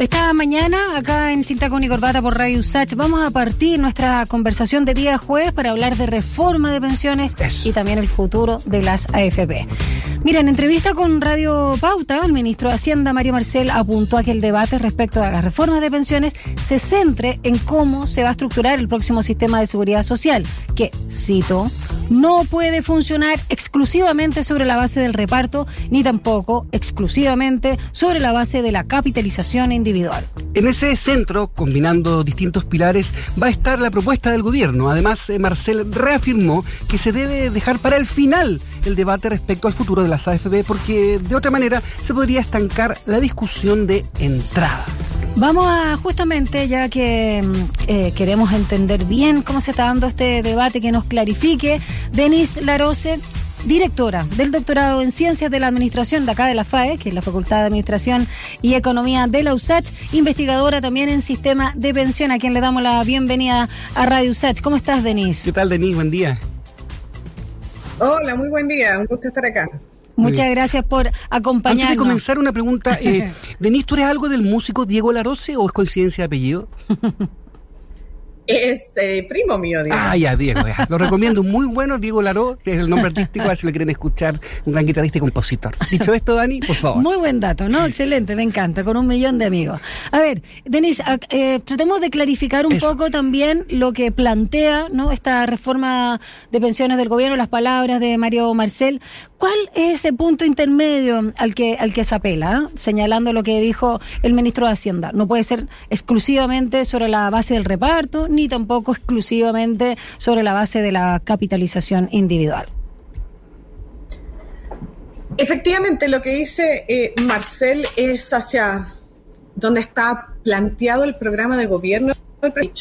Esta mañana, acá en Cinta con y Corbata por Radio Sach, vamos a partir nuestra conversación de día jueves para hablar de reforma de pensiones y también el futuro de las AFP. Mira, en entrevista con Radio Pauta, el ministro de Hacienda, Mario Marcel, apuntó a que el debate respecto a las reformas de pensiones se centre en cómo se va a estructurar el próximo sistema de seguridad social, que, cito, no puede funcionar exclusivamente sobre la base del reparto, ni tampoco exclusivamente sobre la base de la capitalización individual. En ese centro, combinando distintos pilares, va a estar la propuesta del gobierno. Además, eh, Marcel reafirmó que se debe dejar para el final el debate respecto al futuro de las AFB porque de otra manera se podría estancar la discusión de entrada. Vamos a justamente, ya que mm, eh, queremos entender bien cómo se está dando este debate, que nos clarifique, Denise Larose, directora del doctorado en Ciencias de la Administración de acá de la FAE, que es la Facultad de Administración y Economía de la USACH, investigadora también en Sistema de Pensión, a quien le damos la bienvenida a Radio USACH. ¿Cómo estás, Denise? ¿Qué tal, Denise? Buen día. Hola, muy buen día. Un gusto estar acá. Muchas gracias por acompañarnos. Antes de comenzar, una pregunta. Eh, Denise, ¿tú eres algo del músico Diego Larose o es coincidencia de apellido? Es eh, primo mío, Diego. Ah, ya, Diego, ya. Lo recomiendo, muy bueno, Diego Laró, que es el nombre artístico, a si lo quieren escuchar, un gran guitarrista y compositor. Dicho esto, Dani, por favor. Muy buen dato, ¿no? Excelente, me encanta, con un millón de amigos. A ver, Denise, eh, tratemos de clarificar un poco también lo que plantea, ¿no? Esta reforma de pensiones del gobierno, las palabras de Mario Marcel. ¿Cuál es ese punto intermedio al que, al que se apela, señalando lo que dijo el ministro de Hacienda? No puede ser exclusivamente sobre la base del reparto, ni tampoco exclusivamente sobre la base de la capitalización individual. Efectivamente, lo que dice eh, Marcel es hacia donde está planteado el programa de gobierno,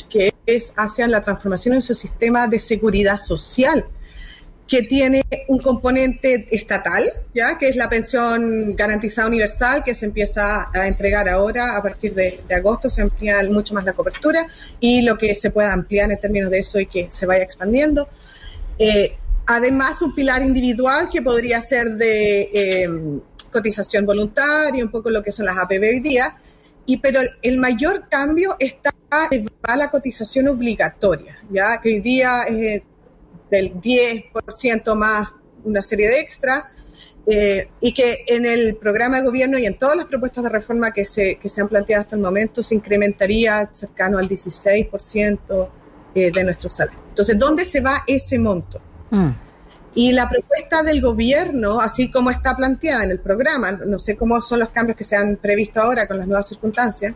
que es hacia la transformación en su sistema de seguridad social que tiene un componente estatal, ya que es la pensión garantizada universal que se empieza a entregar ahora a partir de, agosto se amplía mucho más la cobertura y lo que se pueda ampliar en términos de eso y que se vaya expandiendo. Eh, además, un pilar individual que podría ser de em, cotización voluntaria, un poco lo que son las APB hoy día, y, pero el mayor cambio está en la cotización obligatoria, ya que hoy día eh, del 10% más una serie de extras, eh, y que en el programa de gobierno y en todas las propuestas de reforma que se, que se han planteado hasta el momento se incrementaría cercano al 16% eh, de nuestro salario. Entonces, ¿dónde se va ese monto? Mm. Y la propuesta del gobierno, así como está planteada en el programa, no sé cómo son los cambios que se han previsto ahora con las nuevas circunstancias,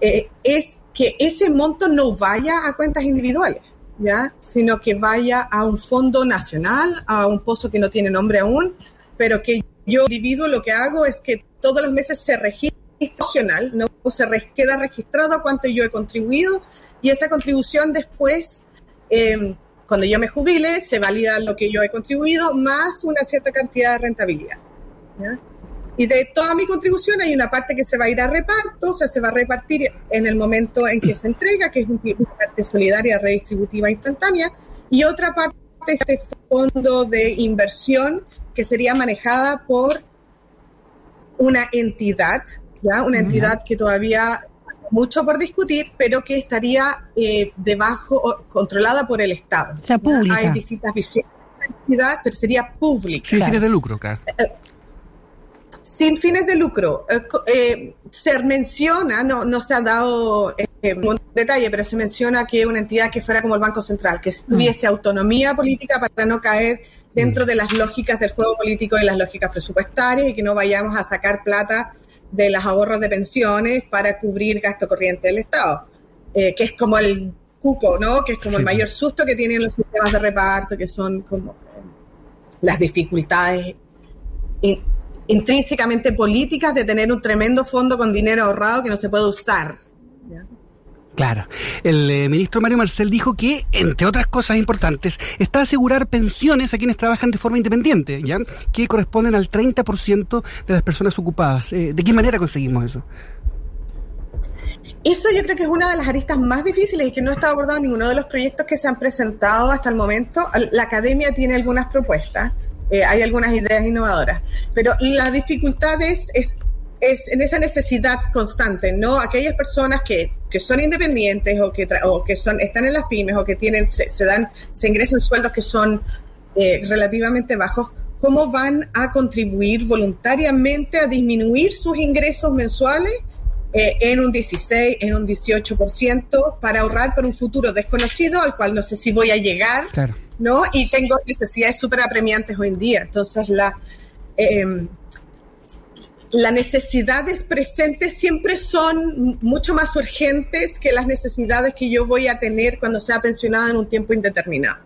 eh, es que ese monto no vaya a cuentas individuales ¿ya? sino que vaya a un fondo nacional, a un pozo que no tiene nombre aún, pero que yo individuo lo que hago es que todos los meses se registra nacional, no se queda registrado cuánto yo he contribuido y esa contribución después, em, cuando yo me jubile, se valida lo que yo he contribuido más una cierta cantidad de rentabilidad. ¿ya? Y de toda mi contribución hay una parte que se va a ir a reparto, o sea, se va a repartir en el momento en que se entrega, que es una parte solidaria, redistributiva, instantánea, y otra parte es este fondo de inversión que sería manejada por una entidad, ¿ya? Una entidad que todavía mucho por discutir, pero que estaría eh, debajo, controlada por el Estado. O sea, pública. Hay distintas visiones de la entidad, pero sería pública. Sin fines de lucro, claro. Eh, sin fines de lucro. Eh, eh, se menciona, no, no se ha dado eh, un detalle, pero se menciona que una entidad que fuera como el Banco Central, que tuviese autonomía política para no caer dentro de las lógicas del juego político y las lógicas presupuestarias y que no vayamos a sacar plata de los ahorros de pensiones para cubrir gasto corriente del Estado, que es como el cuco, ¿no? Que es como el mayor susto que tienen los sistemas de reparto, que son como las dificultades intrínsecamente políticas de tener un tremendo fondo con dinero ahorrado que no se puede usar. Claro. El eh, ministro Mario Marcel dijo que, entre otras cosas importantes, está a asegurar pensiones a quienes trabajan de forma independiente, ¿ya? que corresponden al 30% de las personas ocupadas. Eh, ¿De qué manera conseguimos eso? Eso yo creo que es una de las aristas más difíciles y que no está abordado en ninguno de los proyectos que se han presentado hasta el momento. La academia tiene algunas propuestas, eh, hay algunas ideas innovadoras, pero la dificultad es, es en esa necesidad constante, ¿no? Aquellas personas que, que son independientes o que, o que son, están en las pymes o que tienen, se, dan, se ingresan sueldos que son eh, relativamente bajos, ¿cómo van a contribuir voluntariamente a disminuir sus ingresos mensuales eh, en un 16, en un 18% para ahorrar para un futuro desconocido al cual no sé si voy a llegar, ¿no? Y tengo necesidades súper apremiantes hoy en día. Entonces, la, eh, las necesidades presentes siempre son mucho más urgentes que las necesidades que yo voy a tener cuando sea pensionada en un tiempo indeterminado.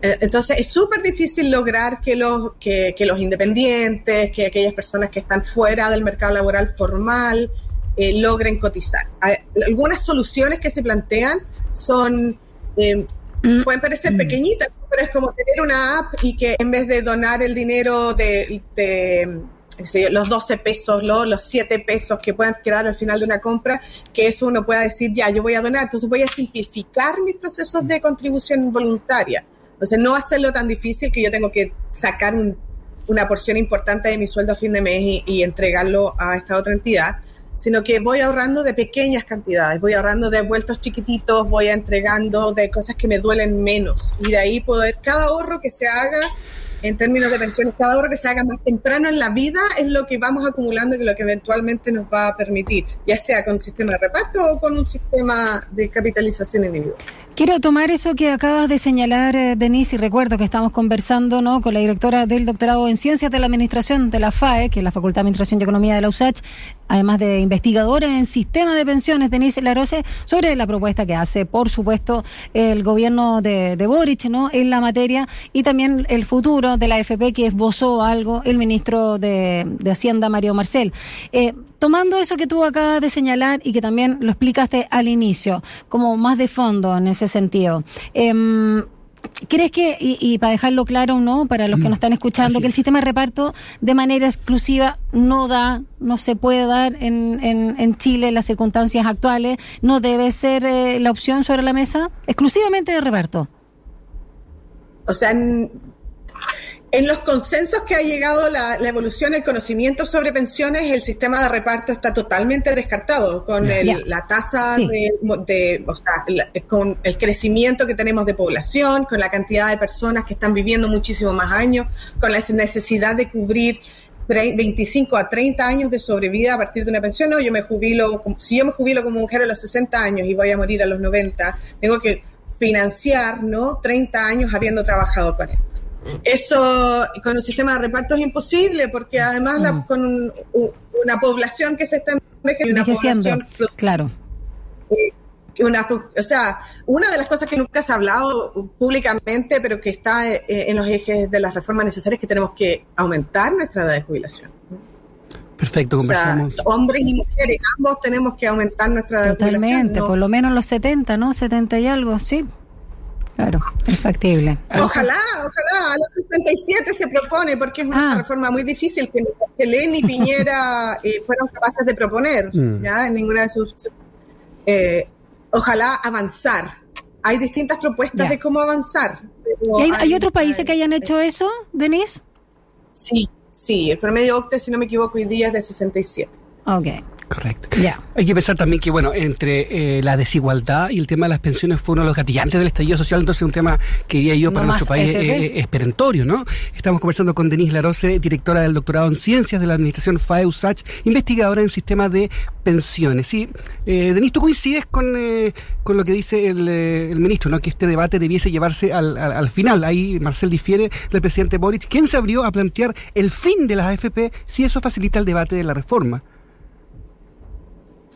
Eh, entonces es súper difícil lograr que los, que, los independientes, que aquellas personas que están fuera del mercado laboral formal eh, logren cotizar. Algunas soluciones que se plantean son, mm. Pueden parecer mm. pequeñitas, pero es como tener una app y que en vez de donar el dinero de los 12 pesos, los 7 pesos que puedan quedar al final de una compra, que eso uno pueda decir, ya, yo voy a donar, entonces voy a simplificar mis procesos de contribución voluntaria. Entonces, no hacerlo tan difícil que yo tengo que sacar una porción importante de mi sueldo a fin de mes y, entregarlo a esta otra entidad, sino que voy ahorrando de pequeñas cantidades, voy ahorrando de vueltos chiquititos, voy entregando de cosas que me duelen menos. Y de ahí poder, cada ahorro que se haga en términos de pensiones, cada ahorro que se haga más temprano en la vida es lo que vamos acumulando y lo que eventualmente nos va a permitir, ya sea con un sistema de reparto o con un sistema de capitalización individual. Quiero tomar eso que acabas de señalar, eh, Denise, y recuerdo que estamos conversando ¿no? con la directora del doctorado en Ciencias de la Administración de la FAE, que es la Facultad de Administración y Economía de la USACH, además de investigadora en sistema de pensiones, Denise Larose, sobre la propuesta que hace, por supuesto, el gobierno de, de Boric ¿no? en la materia y también el futuro de la AFP que esbozó algo el ministro de, Hacienda, Mario Marcel. Eh, tomando eso que tú acabas de señalar y que también lo explicaste al inicio, como más de fondo en ese sentido. Em, ¿Crees que, y, para dejarlo claro, ¿no? Para los que mm, nos están escuchando, que el sistema de reparto de manera exclusiva no da, no se puede dar en, en, Chile en las circunstancias actuales, no debe ser eh, la opción sobre la mesa exclusivamente de reparto? O sea, en los consensos que ha llegado la, evolución, el conocimiento sobre pensiones, el sistema de reparto está totalmente descartado con la tasa de, o sea, con el crecimiento que tenemos de población, con la cantidad de personas que están viviendo muchísimo más años, con la necesidad de cubrir 25 a 30 años de sobrevida a partir de una pensión. No, yo me jubilo, si yo me jubilo como mujer a los 60 años y voy a morir a los 90, tengo que financiar, ¿no? 30 años habiendo trabajado con él. Eso con un sistema de reparto es imposible porque además mm. con una población que se está envejeciendo, una claro. Eh, una, o sea, una de las cosas que nunca se ha hablado públicamente, pero que está eh, en los ejes de las reformas necesarias, es que tenemos que aumentar nuestra edad de jubilación. Perfecto, conversamos. hombres y mujeres, ambos tenemos que aumentar nuestra edad de jubilación. Totalmente, por lo menos los 70, ¿no? 70 y algo, sí. Claro, es factible. Ojalá, ojalá, a los 67 se propone, porque es una ah. reforma muy difícil que, que Lenny y Piñera eh, fueron capaces de proponer, mm. ¿ya? En ninguna de sus... Eh, ojalá avanzar. Hay distintas propuestas de cómo avanzar. ¿Hay, hay, otros países que hayan hecho eso, Denise? Sí, sí, el promedio OCTE, si no me equivoco, hoy día es de 67. Ok. Correcto. Hay que pensar también que, bueno, entre eh, la desigualdad y el tema de las pensiones fue uno de los gatillantes del estallido social, entonces un tema que diría yo para nuestro país es, perentorio, ¿no? Estamos conversando con Denise Larose, directora del doctorado en Ciencias de la Administración FAEUSACH, investigadora en sistemas de pensiones. Sí, eh, Denise, ¿tú coincides con, eh, con lo que dice el, el, ministro, ¿no? Que este debate debiese llevarse al, al, final. Ahí Marcel difiere del presidente Boric, quien se abrió a plantear el fin de las AFP si eso facilita el debate de la reforma.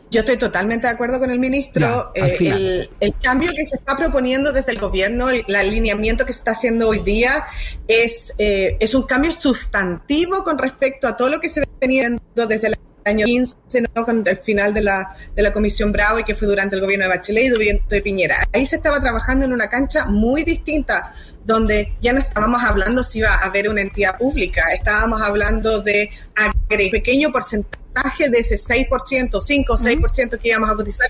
Yo estoy totalmente de acuerdo con el ministro. Eh, el, cambio que se está proponiendo desde el gobierno, el, alineamiento que se está haciendo hoy día, es, eh, es un cambio sustantivo con respecto a todo lo que se venía desde el año 15, ¿no? con el final de la, de la Comisión Bravo y que fue durante el gobierno de Bachelet y gobierno de Piñera. Ahí se estaba trabajando en una cancha muy distinta, donde ya no estábamos hablando si iba a haber una entidad pública, estábamos hablando de agregar pequeño porcentaje de ese 6%, 5 o 6% que íbamos a cotizar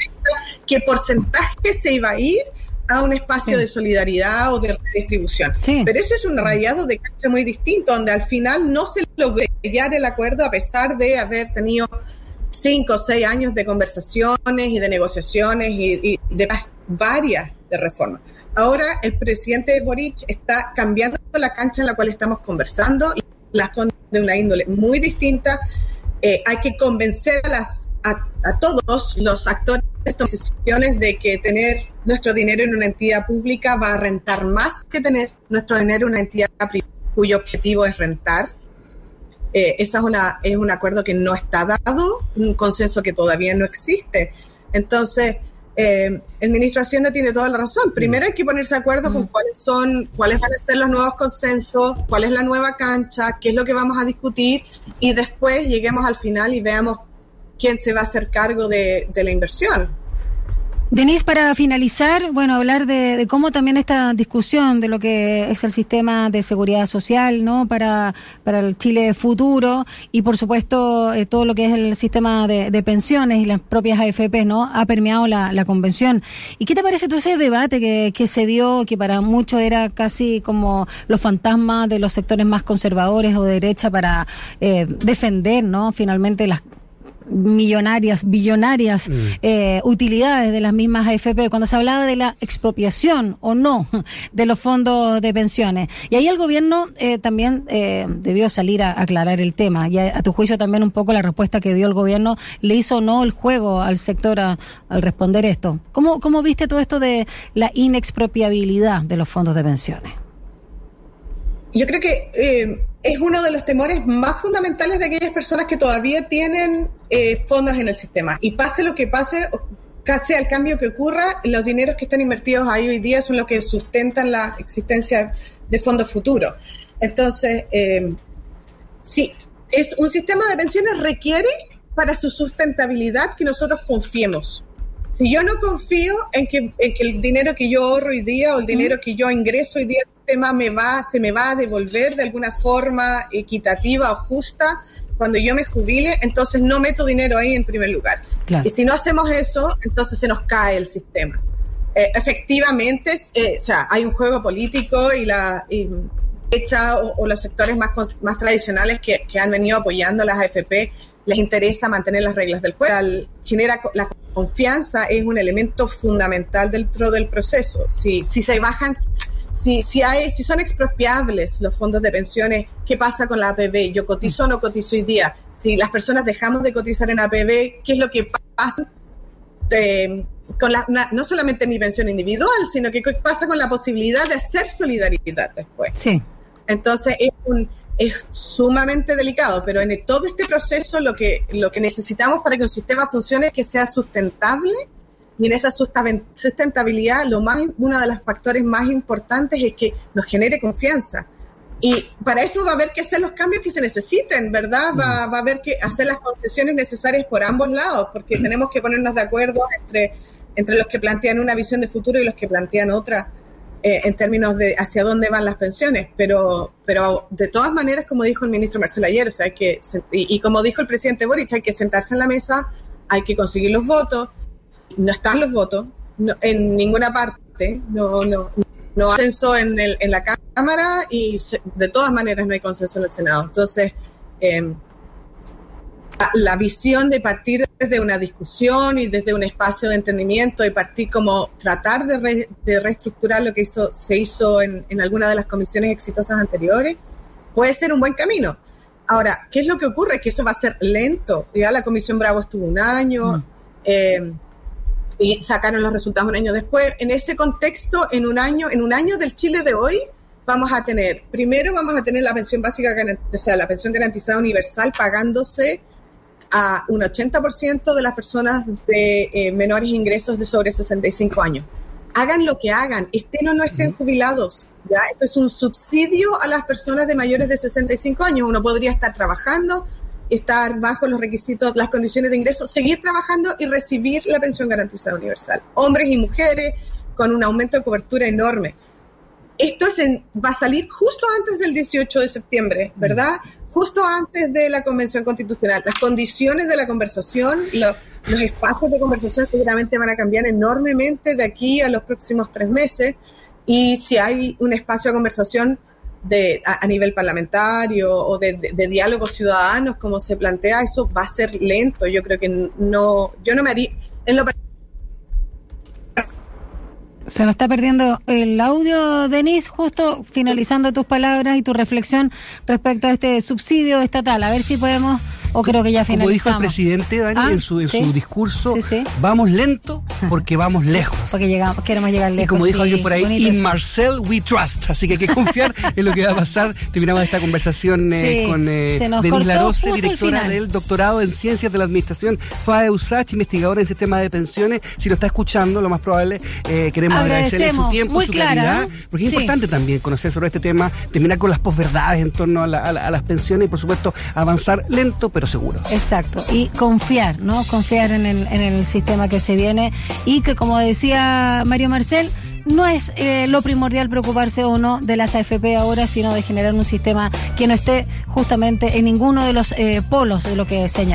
¿qué porcentaje se iba a ir a un espacio de solidaridad o de redistribución. Pero ese es un rayado de cancha muy distinto, donde al final no se logra llegar el acuerdo a pesar de haber tenido cinco o seis años de conversaciones y de negociaciones y, de varias de reformas. Ahora el presidente Boric está cambiando la cancha en la cual estamos conversando, las son de una índole muy distinta. Eh, hay que convencer a, las, a, todos los actores de decisiones de que tener nuestro dinero en una entidad pública va a rentar más que tener nuestro dinero en una entidad privada cuyo objetivo es rentar. Eh, ese es, es un acuerdo que no está dado, un consenso que todavía no existe. Entonces, eh, el ministro de Hacienda tiene toda la razón. Primero hay que ponerse de acuerdo con mm. cuáles son, cuáles van a ser los nuevos consensos, cuál es la nueva cancha, qué es lo que vamos a discutir y después lleguemos al final y veamos quién se va a hacer cargo de la inversión. Denise, para finalizar, bueno, hablar de, cómo también esta discusión de lo que es el sistema de seguridad social, ¿no? Para, para el Chile futuro y, por supuesto, eh, todo lo que es el sistema de, pensiones y las propias AFP, ¿no? Ha permeado la, convención. ¿Y qué te parece todo ese debate que, que se dio, que para muchos era casi como los fantasmas de los sectores más conservadores o de derecha para eh, defender, ¿no? Finalmente las millonarias, billonarias mm. eh, utilidades de las mismas AFP, cuando se hablaba de la expropiación o no de los fondos de pensiones. Y ahí el gobierno eh, también eh, debió salir a aclarar el tema. Y a, tu juicio también un poco la respuesta que dio el gobierno le hizo o no el juego al sector al responder esto. ¿Cómo, ¿Cómo viste todo esto de la inexpropiabilidad de los fondos de pensiones? Yo creo que es uno de los temores más fundamentales de aquellas personas que todavía tienen eh, fondos en el sistema. Y pase lo que pase, casi al cambio que ocurra, los dineros que están invertidos ahí hoy día son los que sustentan la existencia de fondos futuros. Entonces, eh, sí, es un sistema de pensiones requiere para su sustentabilidad que nosotros confiemos. Si yo no confío en que, en que el dinero que yo ahorro hoy día o el dinero que yo ingreso hoy día tema me va, se me va a devolver de alguna forma equitativa o justa cuando yo me jubile, entonces no meto dinero ahí en primer lugar. Y si no hacemos eso, entonces se nos cae el sistema. Eh, efectivamente, eh, o sea, hay un juego político y la hecha o, los sectores más, más tradicionales que, que, han venido apoyando las AFP les interesa mantener las reglas del juego. Genera la confianza es un elemento fundamental dentro del proceso. Si, si se bajan si, si, hay, si son expropiables los fondos de pensiones, ¿qué pasa con la APB? ¿Yo cotizo o no cotizo hoy día? Si las personas dejamos de cotizar en APB, ¿qué es lo que pasa eh, con la, no solamente mi pensión individual, sino que qué pasa con la posibilidad de hacer solidaridad después? Sí. Entonces es, un, es sumamente delicado, pero en todo este proceso lo que, lo que necesitamos para que un sistema funcione es que sea sustentable y en esa sustentabilidad, lo más, uno de los factores más importantes es que nos genere confianza. Y para eso va a haber que hacer los cambios que se necesiten, ¿verdad? Va, va a haber que hacer las concesiones necesarias por ambos lados, porque tenemos que ponernos de acuerdo entre, entre los que plantean una visión de futuro y los que plantean otra eh, en términos de hacia dónde van las pensiones. Pero, pero de todas maneras, como dijo el ministro Marcelo ayer, o sea, hay que, y, y como dijo el presidente Boric, hay que sentarse en la mesa, hay que conseguir los votos, no están los votos en ninguna parte, no, no, no hay consenso en, el, en la Cámara y de todas maneras no hay consenso en el Senado. Entonces, em, la visión de partir desde una discusión y desde un espacio de entendimiento y partir como tratar de, de reestructurar lo que hizo, se hizo en, en alguna de las comisiones exitosas anteriores, puede ser un buen camino. Ahora, ¿qué es lo que ocurre? Que eso va a ser lento. Ya la Comisión Bravo estuvo un año. Mm. Eh, y sacaron los resultados un año después. En ese contexto, en un año, en un año del Chile de hoy, vamos a tener, primero vamos a tener la pensión básica, o sea, la pensión garantizada universal pagándose a un 80% de las personas de eh, menores ingresos de sobre 65 años. Hagan lo que hagan, estén o no estén jubilados, ¿ya? Esto es un subsidio a las personas de mayores de 65 años. Uno podría estar trabajando, estar bajo los requisitos, las condiciones de ingreso, seguir trabajando y recibir la pensión garantizada universal. Hombres y mujeres con un aumento de cobertura enorme. esto va a salir justo antes del 18 de septiembre, ¿verdad? Justo antes de la Convención Constitucional. Las condiciones de la conversación, los, espacios de conversación seguramente van a cambiar enormemente de aquí a los próximos tres meses. Y si hay un espacio de conversación de, a, nivel parlamentario o de, de, diálogos ciudadanos, como se plantea, eso va a ser lento. Yo creo que no, yo no me haría, en lo se nos está perdiendo el audio, Denise, justo finalizando tus palabras y tu reflexión respecto a este subsidio estatal. A ver si podemos o creo que ya finalizamos. Como dijo el presidente Dani ah, en, su, discurso, vamos lento porque vamos lejos. Porque llegamos, queremos llegar lejos. Y como dijo alguien por ahí, in Marcel we trust. Así que hay que confiar en lo que va a pasar. Terminamos esta conversación eh, con eh, Denise Larose, directora del doctorado en Ciencias de la Administración FAE USACH, investigadora en sistema de pensiones. Si lo está escuchando, lo más probable, eh, queremos agradecerle su tiempo, su claridad, porque es importante también conocer sobre este tema, terminar con las posverdades en torno a, a las pensiones y, por supuesto, avanzar lento, seguro. Exacto, y confiar, ¿no? Confiar en el, en el sistema que se viene y que, como decía Mario Marcel, no es eh, lo primordial preocuparse o no de las AFP ahora, sino de generar un sistema que no esté justamente en ninguno de los eh, polos de lo que señala.